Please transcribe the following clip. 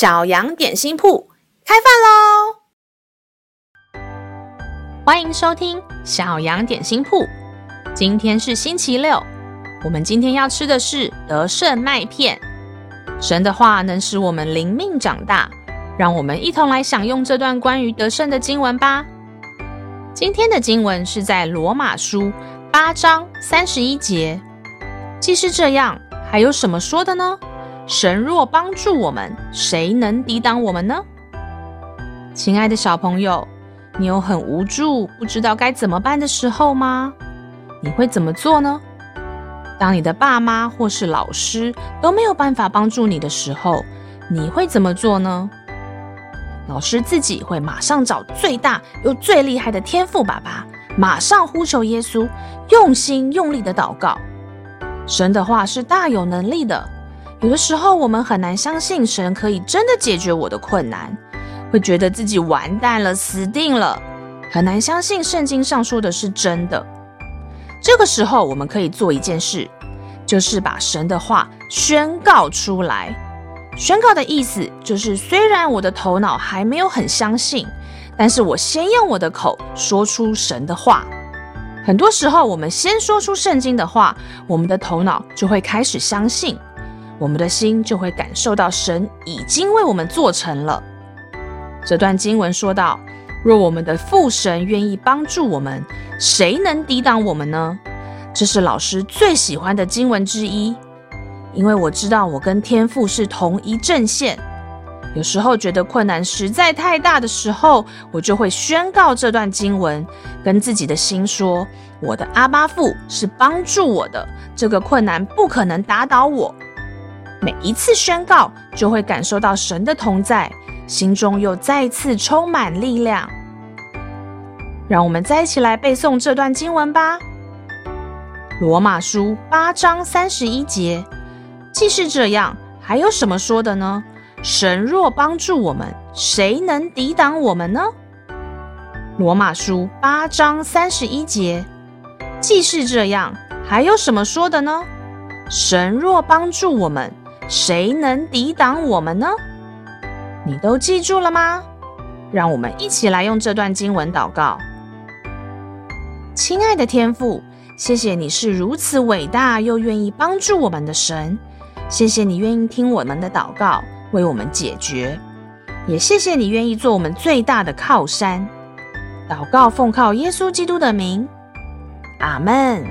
小羊点心铺开饭喽！欢迎收听小羊点心铺。今天是星期六，我们今天要吃的是得胜麦片。神的话能使我们灵命长大，让我们一同来享用这段关于得胜的经文吧。今天的经文是在罗马书八章三十一节。既是这样，还有什么说的呢？神若帮助我们，谁能抵挡我们呢？亲爱的小朋友，你有很无助、不知道该怎么办的时候吗？你会怎么做呢？当你的爸妈或是老师都没有办法帮助你的时候，你会怎么做呢？老师自己会马上找最大又最厉害的天赋爸爸，马上呼求耶稣，用心用力的祷告。神的话是大有能力的。有的时候，我们很难相信神可以真的解决我的困难，会觉得自己完蛋了、死定了，很难相信圣经上说的是真的。这个时候，我们可以做一件事，就是把神的话宣告出来。宣告的意思就是，虽然我的头脑还没有很相信，但是我先用我的口说出神的话。很多时候，我们先说出圣经的话，我们的头脑就会开始相信。我们的心就会感受到神已经为我们做成了。这段经文说到：“若我们的父神愿意帮助我们，谁能抵挡我们呢？”这是老师最喜欢的经文之一，因为我知道我跟天父是同一阵线。有时候觉得困难实在太大的时候，我就会宣告这段经文，跟自己的心说：“我的阿爸父是帮助我的，这个困难不可能打倒我。”每一次宣告，就会感受到神的同在，心中又再次充满力量。让我们再一起来背诵这段经文吧，《罗马书》八章三十一节。既是这样，还有什么说的呢？神若帮助我们，谁能抵挡我们呢？《罗马书》八章三十一节。既是这样，还有什么说的呢？神若帮助我们。谁能抵挡我们呢？你都记住了吗？让我们一起来用这段经文祷告。亲爱的天父，谢谢你是如此伟大又愿意帮助我们的神。谢谢你愿意听我们的祷告，为我们解决。也谢谢你愿意做我们最大的靠山。祷告奉靠耶稣基督的名，阿门。